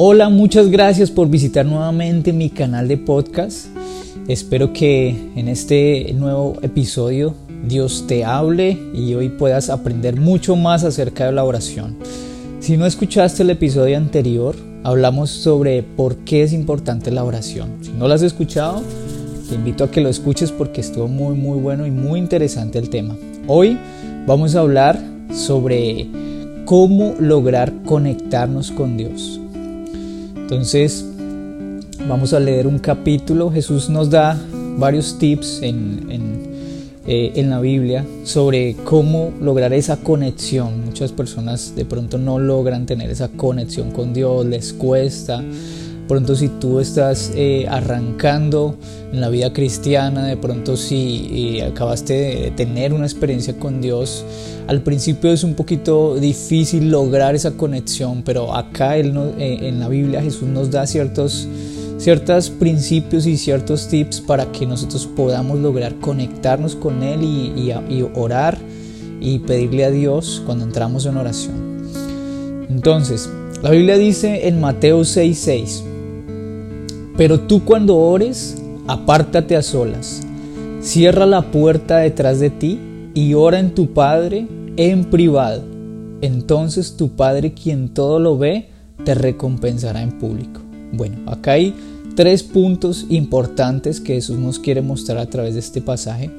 Hola, muchas gracias por visitar nuevamente mi canal de podcast. Espero que en este nuevo episodio Dios te hable y hoy puedas aprender mucho más acerca de la oración. Si no escuchaste el episodio anterior, hablamos sobre por qué es importante la oración. Si no lo has escuchado, te invito a que lo escuches porque estuvo muy muy bueno y muy interesante el tema. Hoy vamos a hablar sobre cómo lograr conectarnos con Dios. Entonces, vamos a leer un capítulo. Jesús nos da varios tips en, eh, en la Biblia sobre cómo lograr esa conexión. Muchas personas de pronto no logran tener esa conexión con Dios, les cuesta. Pronto si tú estás eh, arrancando en la vida cristiana, de pronto si acabaste de tener una experiencia con Dios, al principio es un poquito difícil lograr esa conexión, pero acá él eh, en la Biblia Jesús nos da ciertos ciertos principios y ciertos tips para que nosotros podamos lograr conectarnos con Él y, orar y pedirle a Dios cuando entramos en oración. Entonces, la Biblia dice en Mateo 6:6, pero tú cuando ores, apártate a solas, cierra la puerta detrás de ti y ora en tu Padre en privado. Entonces tu Padre, quien todo lo ve, te recompensará en público. Bueno, acá hay tres puntos importantes que Jesús nos quiere mostrar a través de este pasaje.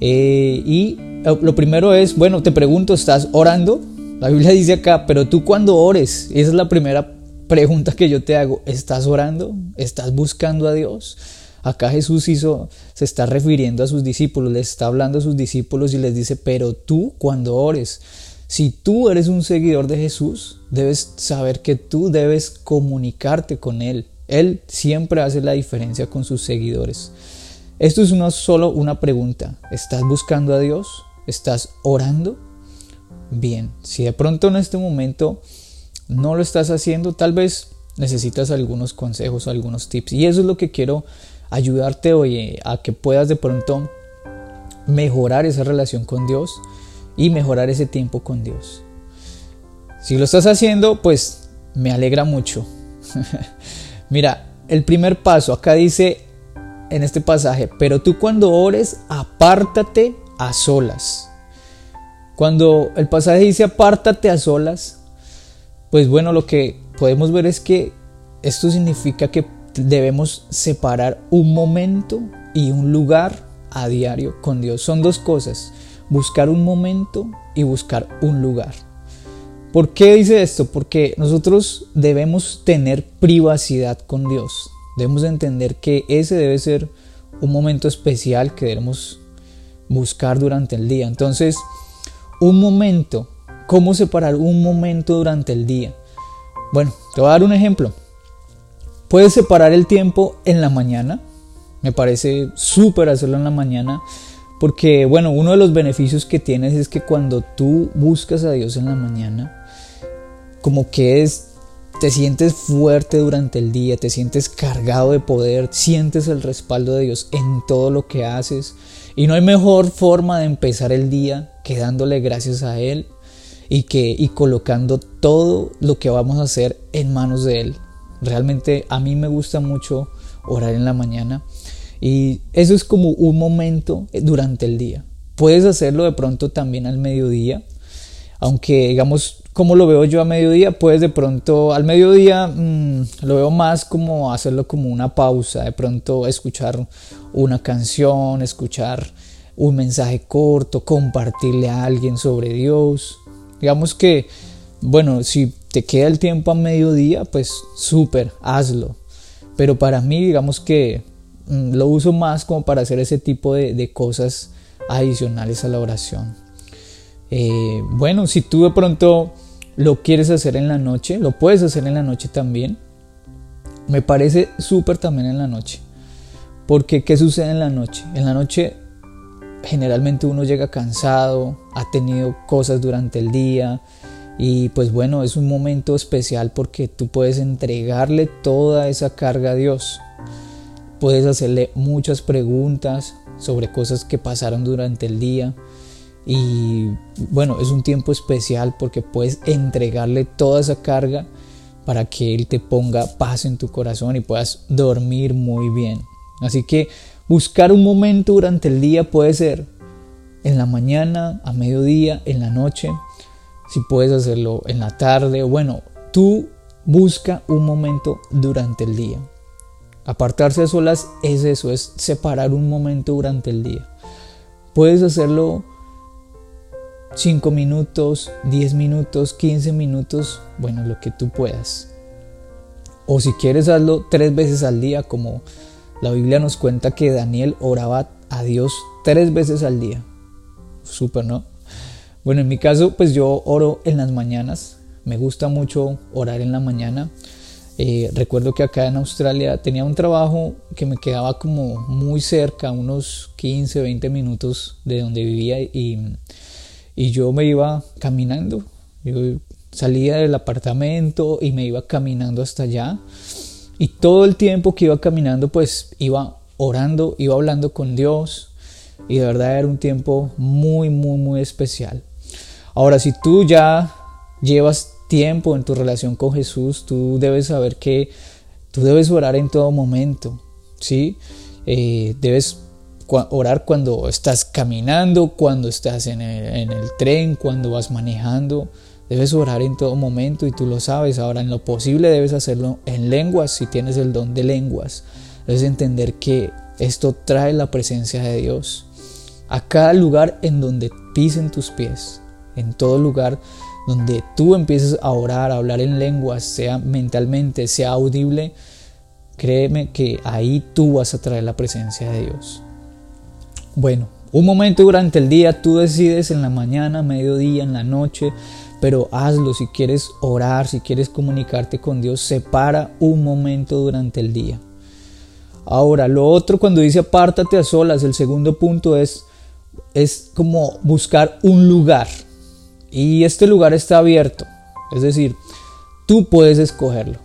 Eh, y eh, lo primero es, bueno, te pregunto, ¿estás orando? La Biblia dice acá, pero tú cuando ores, esa es la primera pregunta que yo te hago, ¿estás orando? ¿Estás buscando a Dios? Acá Jesús hizo, se está refiriendo a sus discípulos, les está hablando a sus discípulos y les dice, pero tú cuando ores, si tú eres un seguidor de Jesús, debes saber que tú debes comunicarte con Él. Él siempre hace la diferencia con sus seguidores. Esto es no solo una pregunta. ¿Estás buscando a Dios? ¿Estás orando? Bien, si de pronto en este momento no lo estás haciendo, tal vez necesitas algunos consejos, algunos tips. Y eso es lo que quiero ayudarte hoy eh, a que puedas de pronto mejorar esa relación con Dios y mejorar ese tiempo con Dios. Si lo estás haciendo, pues me alegra mucho. Mira, el primer paso, acá dice en este pasaje, pero tú cuando ores, apártate a solas. Cuando el pasaje dice apártate a solas, pues bueno, lo que podemos ver es que esto significa que debemos separar un momento y un lugar a diario con Dios. Son dos cosas buscar un momento y buscar un lugar. ¿Por qué dice esto? Porque nosotros debemos tener privacidad con Dios. Debemos entender que ese debe ser un momento especial que debemos buscar durante el día. Entonces, un momento, ¿cómo separar un momento durante el día? Bueno, te voy a dar un ejemplo. Puedes separar el tiempo en la mañana. Me parece súper hacerlo en la mañana porque, bueno, uno de los beneficios que tienes es que cuando tú buscas a Dios en la mañana, como que es, te sientes fuerte durante el día, te sientes cargado de poder, sientes el respaldo de Dios en todo lo que haces. Y no hay mejor forma de empezar el día que dándole gracias a Él y, que, y colocando todo lo que vamos a hacer en manos de Él. Realmente a mí me gusta mucho orar en la mañana y eso es como un momento durante el día. Puedes hacerlo de pronto también al mediodía, aunque digamos, como lo veo yo a mediodía, puedes de pronto al mediodía mm, lo veo más como hacerlo como una pausa, de pronto escuchar una canción, escuchar un mensaje corto, compartirle a alguien sobre Dios. Digamos que, bueno, si te queda el tiempo a mediodía, pues súper, hazlo. Pero para mí, digamos que Mm, lo uso más como para hacer ese tipo de, cosas adicionales a la oración. Eh, bueno, si tú de pronto lo quieres hacer en la noche, lo puedes hacer en la noche también. Me parece súper también en la noche. Porque ¿qué sucede en la noche? En la noche generalmente uno llega cansado, ha tenido cosas durante el día y pues bueno, es un momento especial porque tú puedes entregarle toda esa carga a Dios. Puedes hacerle muchas preguntas sobre cosas que pasaron durante el día. Y bueno, es un tiempo especial porque puedes entregarle toda esa carga para que Él te ponga paz en tu corazón y puedas dormir muy bien. Así que buscar un momento durante el día puede ser en la mañana, a mediodía, en la noche, si puedes hacerlo en la tarde, bueno, tú busca un momento durante el día. Apartarse a solas es eso, es separar un momento durante el día. Puedes hacerlo 5 minutos, 10 minutos, 15 minutos, bueno, lo que tú puedas. O si quieres hazlo tres veces al día, como la Biblia nos cuenta que Daniel oraba a Dios tres veces al día. Súper, ¿no? Bueno, en mi caso, pues yo oro en las mañanas. Me gusta mucho orar en la mañana. Eh, recuerdo que acá en Australia tenía un trabajo que me quedaba como muy cerca, unos 15, 20 minutos de donde vivía y, y yo me iba caminando. Yo salía del apartamento y me iba caminando hasta allá. Y todo el tiempo que iba caminando pues iba orando, iba hablando con Dios. Y de verdad era un tiempo muy, muy, muy especial. Ahora, si tú ya llevas tiempo en tu relación con Jesús, tú debes saber que tú debes orar en todo momento, ¿sí? Eh, debes orar cuando estás caminando, cuando estás en el, tren, cuando vas manejando. Debes orar en todo momento y tú lo sabes. Ahora, en lo posible debes hacerlo en lenguas si tienes el don de lenguas. Debes entender que esto trae la presencia de Dios a cada lugar en donde pisen tus pies, en todo lugar donde tú empieces a orar, a hablar en lenguas, sea mentalmente, sea audible, créeme que ahí tú vas a traer la presencia de Dios. Bueno, un momento durante el día, tú decides en la mañana, mediodía, en la noche, pero hazlo si quieres orar, si quieres comunicarte con Dios, separa un momento durante el día. Ahora, lo otro cuando dice apártate a solas, el segundo punto es, es como buscar un lugar, y este lugar está abierto. Es decir, tú puedes escogerlo.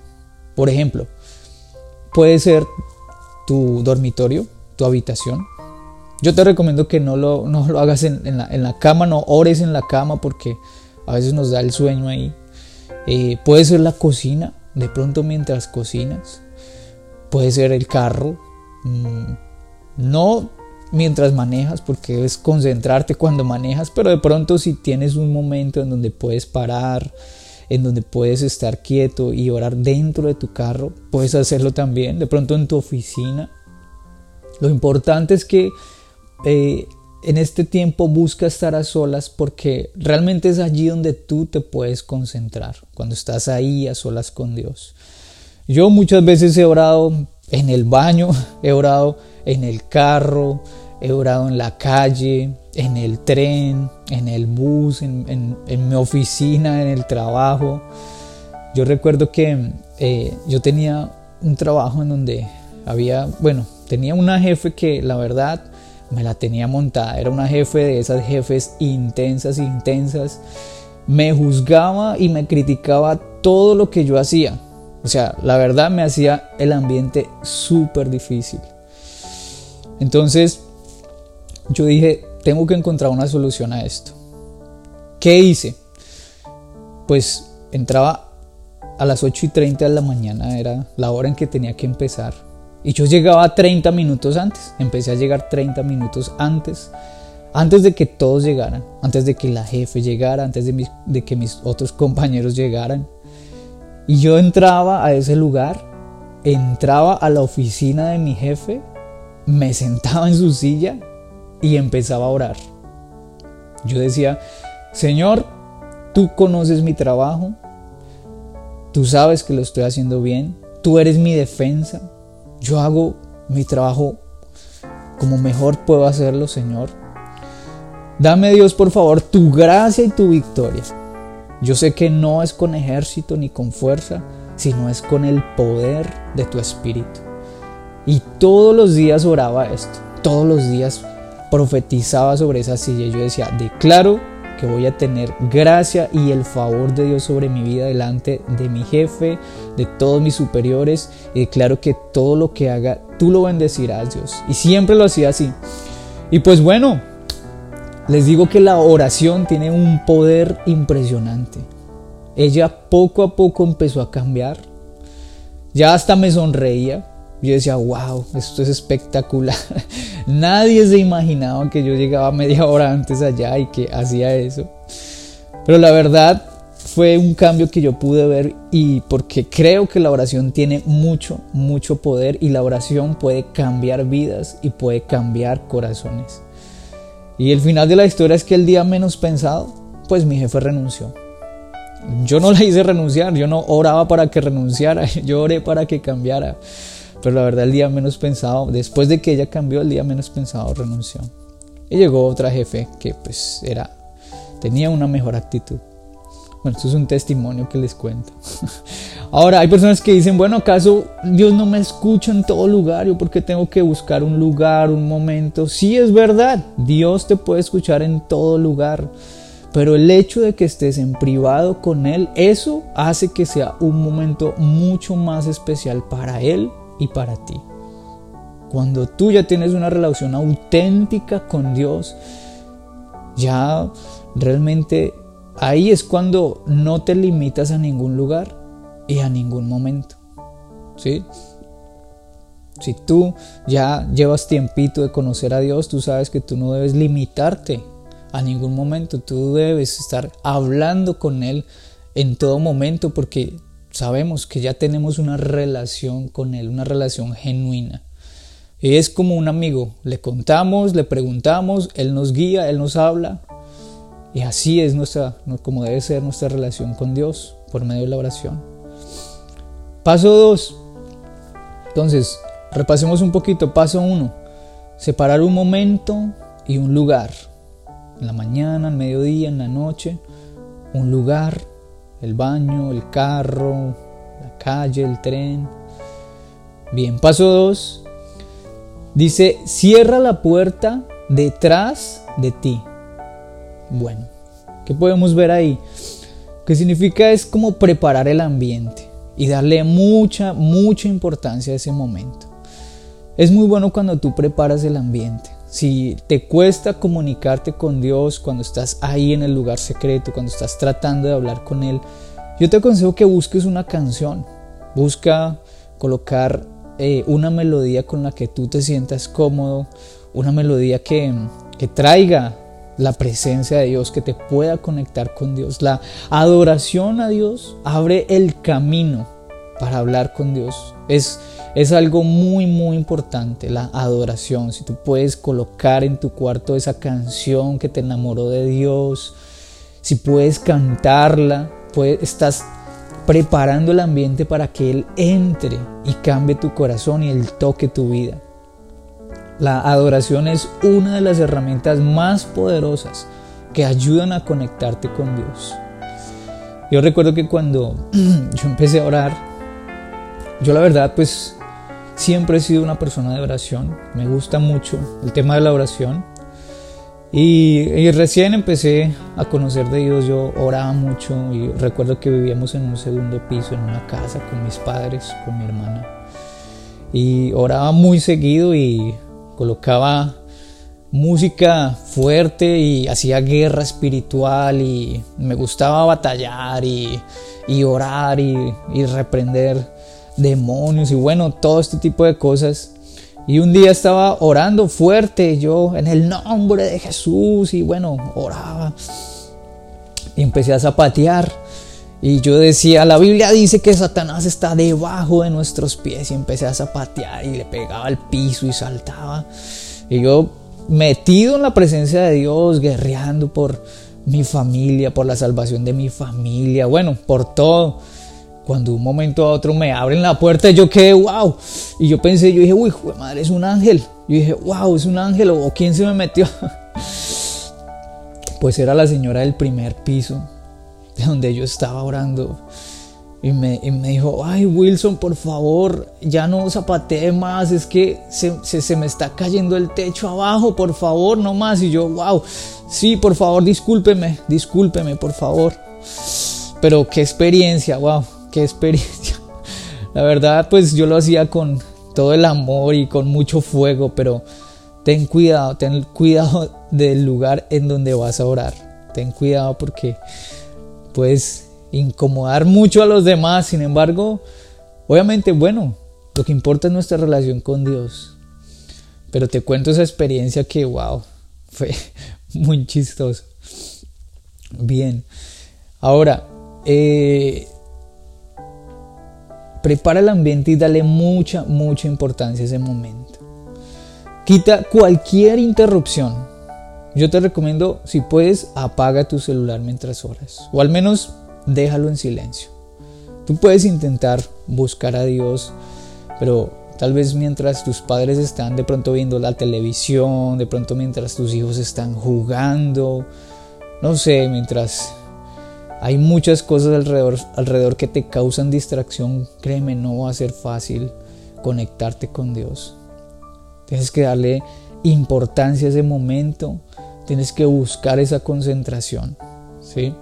Por ejemplo, puede ser tu dormitorio, tu habitación. Yo te recomiendo que no lo, no lo hagas en, la, cama, no ores en la cama porque a veces nos da el sueño ahí. Eh, puede ser la cocina, de pronto mientras cocinas. Puede ser el carro. Mm, no mientras manejas, porque debes concentrarte cuando manejas, pero de pronto si tienes un momento en donde puedes parar, en donde puedes estar quieto y orar dentro de tu carro, puedes hacerlo también, de pronto en tu oficina. Lo importante es que eh, en este tiempo busca estar a solas porque realmente es allí donde tú te puedes concentrar, cuando estás ahí a solas con Dios. Yo muchas veces he orado en el baño, he orado en el carro, he orado en la calle, en el tren, en el bus, en, mi oficina, en el trabajo. Yo recuerdo que eh, yo tenía un trabajo en donde había, bueno, tenía una jefe que la verdad me la tenía montada. Era una jefe de esas jefes intensas, intensas. Me juzgaba y me criticaba todo lo que yo hacía. O sea, la verdad me hacía el ambiente súper difícil. Entonces, yo dije, tengo que encontrar una solución a esto. ¿Qué hice? Pues entraba a las 8 y 30 de la mañana, era la hora en que tenía que empezar. Y yo llegaba 30 minutos antes, empecé a llegar 30 minutos antes, antes de que todos llegaran, antes de que la jefe llegara, antes de, de que mis otros compañeros llegaran. Y yo entraba a ese lugar, entraba a la oficina de mi jefe, me sentaba en su silla y empezaba a orar. Yo decía, Señor, tú conoces mi trabajo, tú sabes que lo estoy haciendo bien, tú eres mi defensa, yo hago mi trabajo como mejor puedo hacerlo, Señor. Dame Dios, por favor, tu gracia y tu victoria. Yo sé que no es con ejército ni con fuerza, sino es con el poder de tu espíritu. Y todos los días oraba esto, todos los días profetizaba sobre esa silla. Yo decía, declaro que voy a tener gracia y el favor de Dios sobre mi vida delante de mi jefe, de todos mis superiores. Y declaro que todo lo que haga, tú lo bendecirás, Dios. Y siempre lo hacía así. Y pues bueno, les digo que la oración tiene un poder impresionante. ella poco a poco empezó a cambiar. Ya hasta me sonreía. Yo decía, wow, esto es espectacular. Nadie se imaginaba que yo llegaba media hora antes allá y que hacía eso. Pero la verdad fue un cambio que yo pude ver y porque creo que la oración tiene mucho, mucho poder y la oración puede cambiar vidas y puede cambiar corazones. Y el final de la historia es que el día menos pensado, pues mi jefe renunció. Yo no la hice renunciar, yo no oraba para que renunciara, yo oré para que cambiara. Pero la verdad el día menos pensado, después de que ella cambió, el día menos pensado renunció. Y llegó otra jefe que pues era, tenía una mejor actitud. Bueno, esto es un testimonio que les cuento. Ahora, hay personas que dicen, bueno, ¿acaso Dios no me escucha en todo lugar? ¿Yo por qué tengo que buscar un lugar, un momento? Sí, es verdad, Dios te puede escuchar en todo lugar. Pero el hecho de que estés en privado con Él, eso hace que sea un momento mucho más especial para Él y para ti. Cuando tú ya tienes una relación auténtica con Dios, ya realmente ahí es cuando no te limitas a ningún lugar y a ningún momento. ¿Sí? Si tú ya llevas tiempito de conocer a Dios, tú sabes que tú no debes limitarte a ningún momento. Tú debes estar hablando con Él en todo momento porque sabemos que ya tenemos una relación con Él, una relación genuina. Es como un amigo, le contamos, le preguntamos, Él nos guía, Él nos habla. Y así es nuestra, como debe ser nuestra relación con Dios por medio de la oración. Paso 2. Entonces, repasemos un poquito. Paso 1. Separar un momento y un lugar. En la mañana, al mediodía, en la noche. Un lugar el baño, el carro, la calle, el tren. Bien, paso 2. Dice, cierra la puerta detrás de ti. Bueno, ¿qué podemos ver ahí? ¿Qué significa es como preparar el ambiente y darle mucha, mucha importancia a ese momento. Es muy bueno cuando tú preparas el ambiente. Si te cuesta comunicarte con Dios cuando estás ahí en el lugar secreto, cuando estás tratando de hablar con Él, yo te aconsejo que busques una canción. Busca colocar eh, una melodía con la que tú te sientas cómodo, una melodía que, que traiga la presencia de Dios, que te pueda conectar con Dios. La adoración a Dios abre el camino para hablar con Dios. Es es algo muy, muy importante, la adoración. Si tú puedes colocar en tu cuarto esa canción que te enamoró de Dios, si puedes cantarla, pues estás preparando el ambiente para que Él entre y cambie tu corazón y Él toque tu vida. La adoración es una de las herramientas más poderosas que ayudan a conectarte con Dios. Yo recuerdo que cuando yo empecé a orar, yo la verdad pues Siempre he sido una persona de oración, me gusta mucho el tema de la oración. Y, recién empecé a conocer de Dios, yo oraba mucho y recuerdo que vivíamos en un segundo piso, en una casa con mis padres, con mi hermana. Y oraba muy seguido y colocaba música fuerte y hacía guerra espiritual y me gustaba batallar y, orar y, reprender demonios y bueno, todo este tipo de cosas. Y un día estaba orando fuerte yo en el nombre de Jesús y bueno, oraba. Y empecé a zapatear. Y yo decía, la Biblia dice que Satanás está debajo de nuestros pies. Y empecé a zapatear y le pegaba al piso y saltaba. Y yo metido en la presencia de Dios, guerreando por mi familia, por la salvación de mi familia, bueno, por todo cuando un momento a otro me abren la puerta, yo quedé, wow. Y yo pensé, yo dije, uy, madre, es un ángel. Yo dije, wow, es un ángel o quién se me metió. Pues era la señora del primer piso, de donde yo estaba orando. Y me, dijo, ay Wilson, por favor, ya no zapatee más, es que se, se, me está cayendo el techo abajo, por favor, no más. Y yo, wow, sí, por favor, discúlpeme, discúlpeme, por favor. Pero qué experiencia, wow qué experiencia. La verdad, pues yo lo hacía con todo el amor y con mucho fuego, pero ten cuidado, ten cuidado del lugar en donde vas a orar. Ten cuidado porque puedes incomodar mucho a los demás. Sin embargo, obviamente, bueno, lo que importa es nuestra relación con Dios. Pero te cuento esa experiencia que, wow, fue muy chistoso. Bien, ahora, eh, prepara el ambiente y dale mucha, mucha importancia a ese momento. Quita cualquier interrupción. Yo te recomiendo, si puedes, apaga tu celular mientras oras. O al menos déjalo en silencio. Tú puedes intentar buscar a Dios, pero tal vez mientras tus padres están de pronto viendo la televisión, de pronto mientras tus hijos están jugando, no sé, mientras hay muchas cosas alrededor, que te causan distracción, créeme, no va a ser fácil conectarte con Dios. Tienes que darle importancia a ese momento, tienes que buscar esa concentración, ¿sí?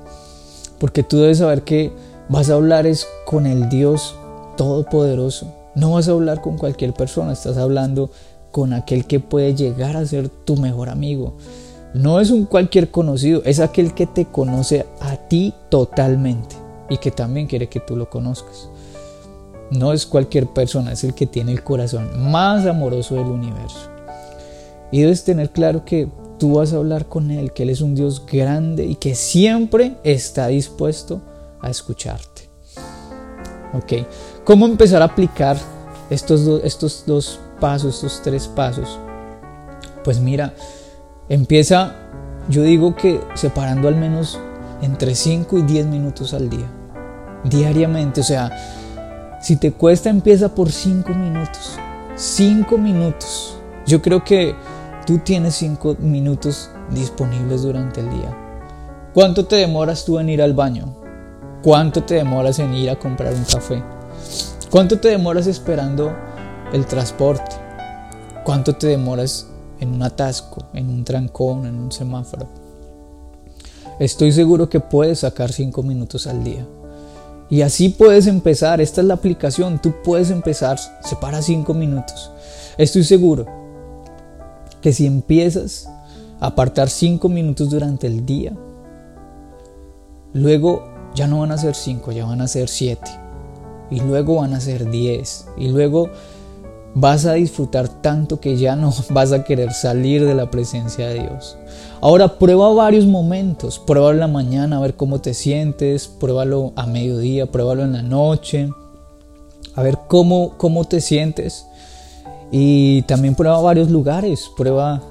Porque tú debes saber que vas a hablar es con el Dios Todopoderoso. No vas a hablar con cualquier persona, estás hablando con aquel que puede llegar a ser tu mejor amigo. No es un cualquier conocido, es aquel que te conoce a ti totalmente y que también quiere que tú lo conozcas. No es cualquier persona, es el que tiene el corazón más amoroso del universo. Y debes tener claro que tú vas a hablar con Él, que Él es un Dios grande y que siempre está dispuesto a escucharte. Ok, ¿cómo empezar a aplicar estos, estos dos pasos, estos tres pasos? Pues mira, empieza, yo digo que separando al menos entre 5 y 10 minutos al día, diariamente, o sea, si te cuesta empieza por 5 minutos, 5 minutos. Yo creo que Tú tienes cinco minutos disponibles durante el día. ¿Cuánto te demoras tú en ir al baño? ¿Cuánto te demoras en ir a comprar un café? ¿Cuánto te demoras esperando el transporte? ¿Cuánto te demoras en un atasco, en un trancón, en un semáforo? Estoy seguro que puedes sacar cinco minutos al día. Y así puedes empezar. Esta es la aplicación. Tú puedes empezar. Separa cinco minutos. Estoy seguro que si empiezas a apartar 5 minutos durante el día, luego ya no van a ser 5, ya van a ser 7. Y luego van a ser 10. Y luego vas a disfrutar tanto que ya no vas a querer salir de la presencia de Dios. Ahora prueba varios momentos. Pruébalo en la mañana a ver cómo te sientes. Pruébalo a mediodía, pruébalo en la noche. A ver cómo, cómo te sientes. Y también prueba varios lugares, prueba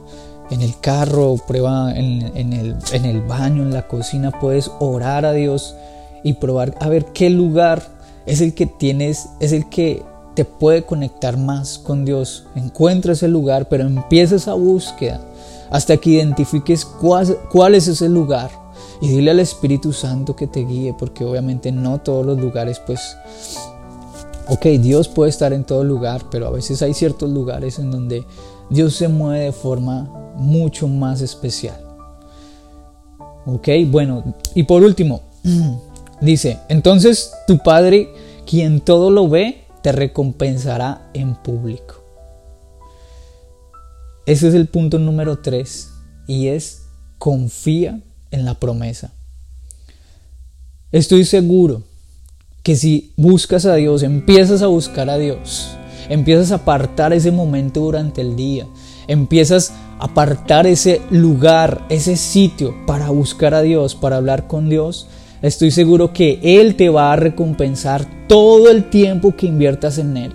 en el carro, prueba en, el, en el baño, en la cocina, puedes orar a Dios y probar a ver qué lugar es el que tienes, es el que te puede conectar más con Dios. Encuentra ese lugar, pero empieza esa búsqueda hasta que identifiques cuál, es ese lugar y dile al Espíritu Santo que te guíe, porque obviamente no todos los lugares pues Ok, Dios puede estar en todo lugar, pero a veces hay ciertos lugares en donde Dios se mueve de forma mucho más especial. Ok, bueno, y por último, dice, entonces tu Padre, quien todo lo ve, te recompensará en público. Ese es el punto número tres y es confía en la promesa. Estoy seguro que si buscas a Dios, empiezas a buscar a Dios, empiezas a apartar ese momento durante el día, empiezas a apartar ese lugar, ese sitio para buscar a Dios, para hablar con Dios, estoy seguro que Él te va a recompensar todo el tiempo que inviertas en Él.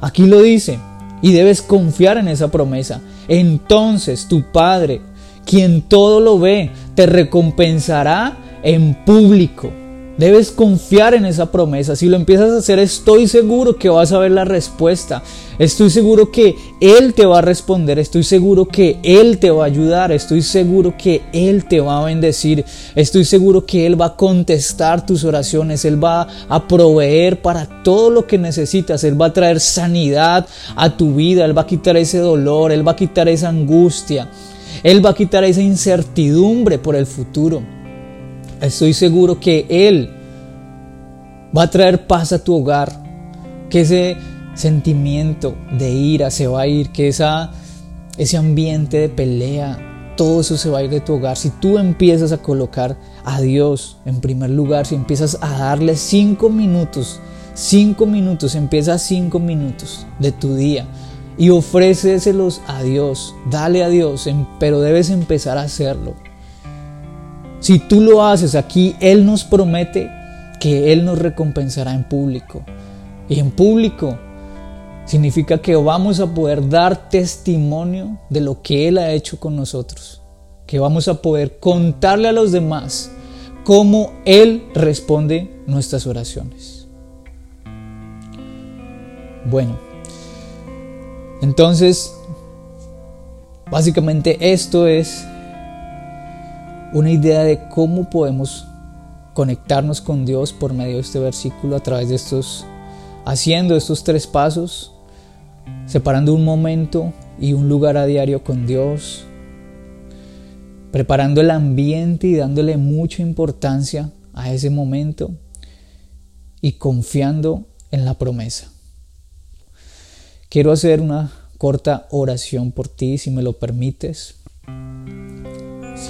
Aquí lo dice, y debes confiar en esa promesa. Entonces tu Padre, quien todo lo ve, te recompensará en público. Debes confiar en esa promesa. Si lo empiezas a hacer, estoy seguro que vas a ver la respuesta. Estoy seguro que Él te va a responder. Estoy seguro que Él te va a ayudar. Estoy seguro que Él te va a bendecir. Estoy seguro que Él va a contestar tus oraciones. Él va a proveer para todo lo que necesitas. Él va a traer sanidad a tu vida. Él va a quitar ese dolor. Él va a quitar esa angustia. Él va a quitar esa incertidumbre por el futuro. Estoy seguro que Él va a traer paz a tu hogar, que ese sentimiento de ira se va a ir, que esa, ese ambiente de pelea todo eso se va a ir de tu hogar. Si tú empiezas a colocar a Dios en primer lugar, si empiezas a darle cinco minutos, cinco minutos, empieza cinco minutos de tu día y ofréceselos a Dios, dale a Dios, em, pero debes empezar a hacerlo. Si tú lo haces aquí, Él nos promete que Él nos recompensará en público. Y en público significa que vamos a poder dar testimonio de lo que Él ha hecho con nosotros. Que vamos a poder contarle a los demás cómo Él responde nuestras oraciones. Bueno, entonces, básicamente esto es una idea de cómo podemos conectarnos con Dios por medio de este versículo a través de estos, haciendo estos tres pasos, separando un momento y un lugar a diario con Dios, preparando el ambiente y dándole mucha importancia a ese momento y confiando en la promesa. Quiero hacer una corta oración por ti, si me lo permites.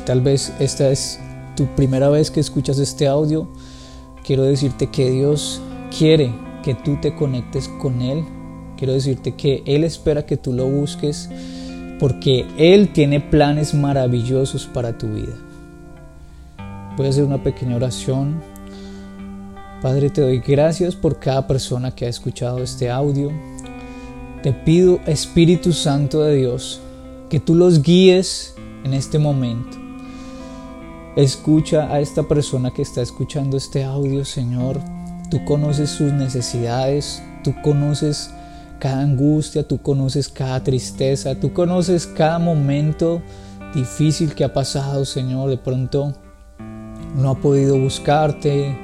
Tal vez esta es tu primera vez que escuchas este audio, quiero decirte que Dios quiere que tú te conectes con Él. Quiero decirte que Él espera que tú lo busques porque Él tiene planes maravillosos para tu vida. Voy a hacer una pequeña oración. Padre, te doy gracias por cada persona que ha escuchado este audio. Te pido, Espíritu Santo de Dios, que tú los guíes en este momento. Escucha a esta persona que está escuchando este audio, Señor. Tú conoces sus necesidades, tú conoces cada angustia, tú conoces cada tristeza, tú conoces cada momento difícil que ha pasado, Señor. De pronto no ha podido buscarte,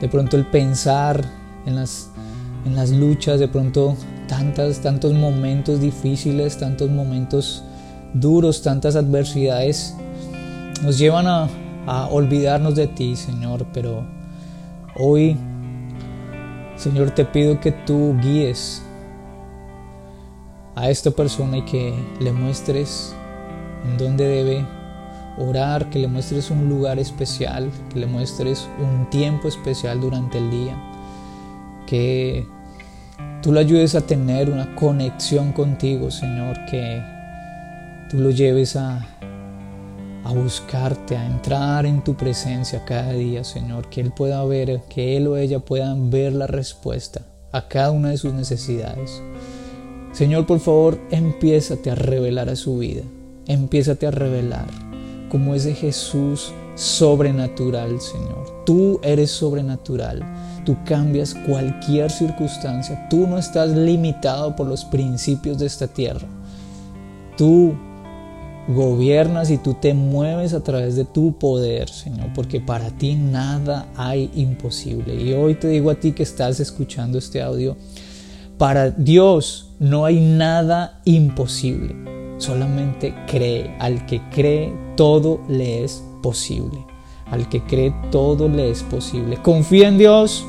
de pronto el pensar en las, en las luchas, de pronto tantas, tantos momentos difíciles, tantos momentos duros, tantas adversidades nos llevan a, a olvidarnos de ti, Señor, pero hoy, Señor, te pido que tú guíes a esta persona y que le muestres en dónde debe orar, que le muestres un lugar especial, que le muestres un tiempo especial durante el día, que tú lo ayudes a tener una conexión contigo, Señor, que tú lo lleves a, a buscarte, a entrar en tu presencia cada día, Señor, que Él pueda ver, que Él o ella puedan ver la respuesta a cada una de sus necesidades. Señor, por favor, empiézate a revelar a su vida, empiézate a revelar como ese Jesús sobrenatural, Señor. Tú eres sobrenatural. Tú cambias cualquier circunstancia. Tú no estás limitado por los principios de esta tierra. Tú gobiernas y tú te mueves a través de tu poder, Señor, porque para ti nada hay imposible. Y hoy te digo a ti que estás escuchando este audio, para Dios no hay nada imposible. Solamente cree. Al que cree, todo le es posible. Al que cree todo le es posible. Confía en Dios.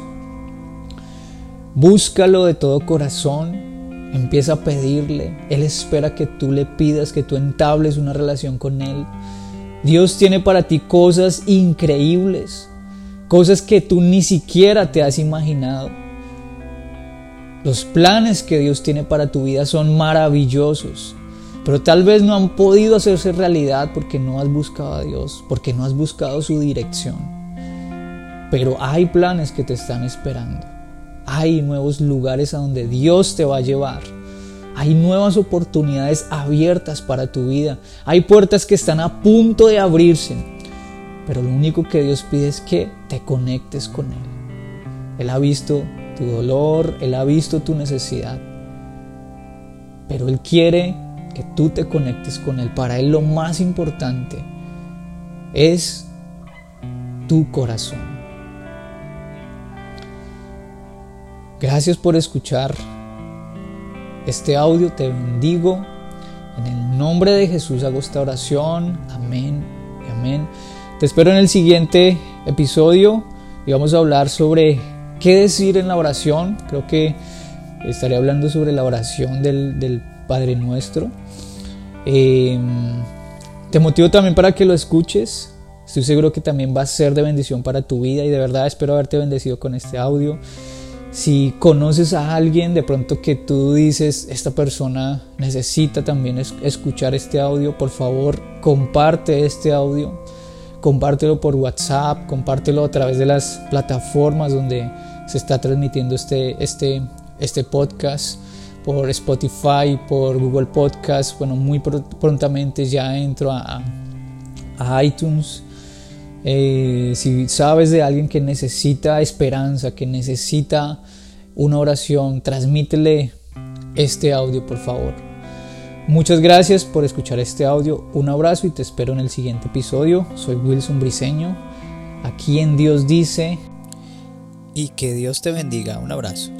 Búscalo de todo corazón. Empieza a pedirle. Él espera que tú le pidas, que tú entables una relación con Él. Dios tiene para ti cosas increíbles. Cosas que tú ni siquiera te has imaginado. Los planes que Dios tiene para tu vida son maravillosos pero tal vez no han podido hacerse realidad porque no has buscado a Dios, porque no has buscado su dirección. Pero hay planes que te están esperando. Hay nuevos lugares a donde Dios te va a llevar. Hay nuevas oportunidades abiertas para tu vida. Hay puertas que están a punto de abrirse. Pero lo único que Dios pide es que te conectes con Él. Él ha visto tu dolor, Él ha visto tu necesidad. Pero Él quiere que tú te conectes con Él. Para Él lo más importante es tu corazón. Gracias por escuchar este audio. Te bendigo. En el nombre de Jesús hago esta oración. Amén y amén. Te espero en el siguiente episodio y vamos a hablar sobre qué decir en la oración. Creo que estaré hablando sobre la oración del, Padre Nuestro. Em, Te motivo también para que lo escuches. Estoy seguro que también va a ser de bendición para tu vida y de verdad espero haberte bendecido con este audio. Si conoces a alguien de pronto que tú dices, esta persona necesita también escuchar este audio, por favor comparte este audio, compártelo por WhatsApp, compártelo a través de las plataformas donde se está transmitiendo este, este, este podcast, por Spotify, por Google Podcast. Bueno, muy prontamente ya entro a, a iTunes eh, si sabes de alguien que necesita esperanza, que necesita una oración, transmítele este audio, por favor. Muchas gracias por escuchar este audio. Un abrazo y te espero en el siguiente episodio. Soy Wilson Briseño. Aquí en Dios dice. Y que Dios te bendiga. Un abrazo.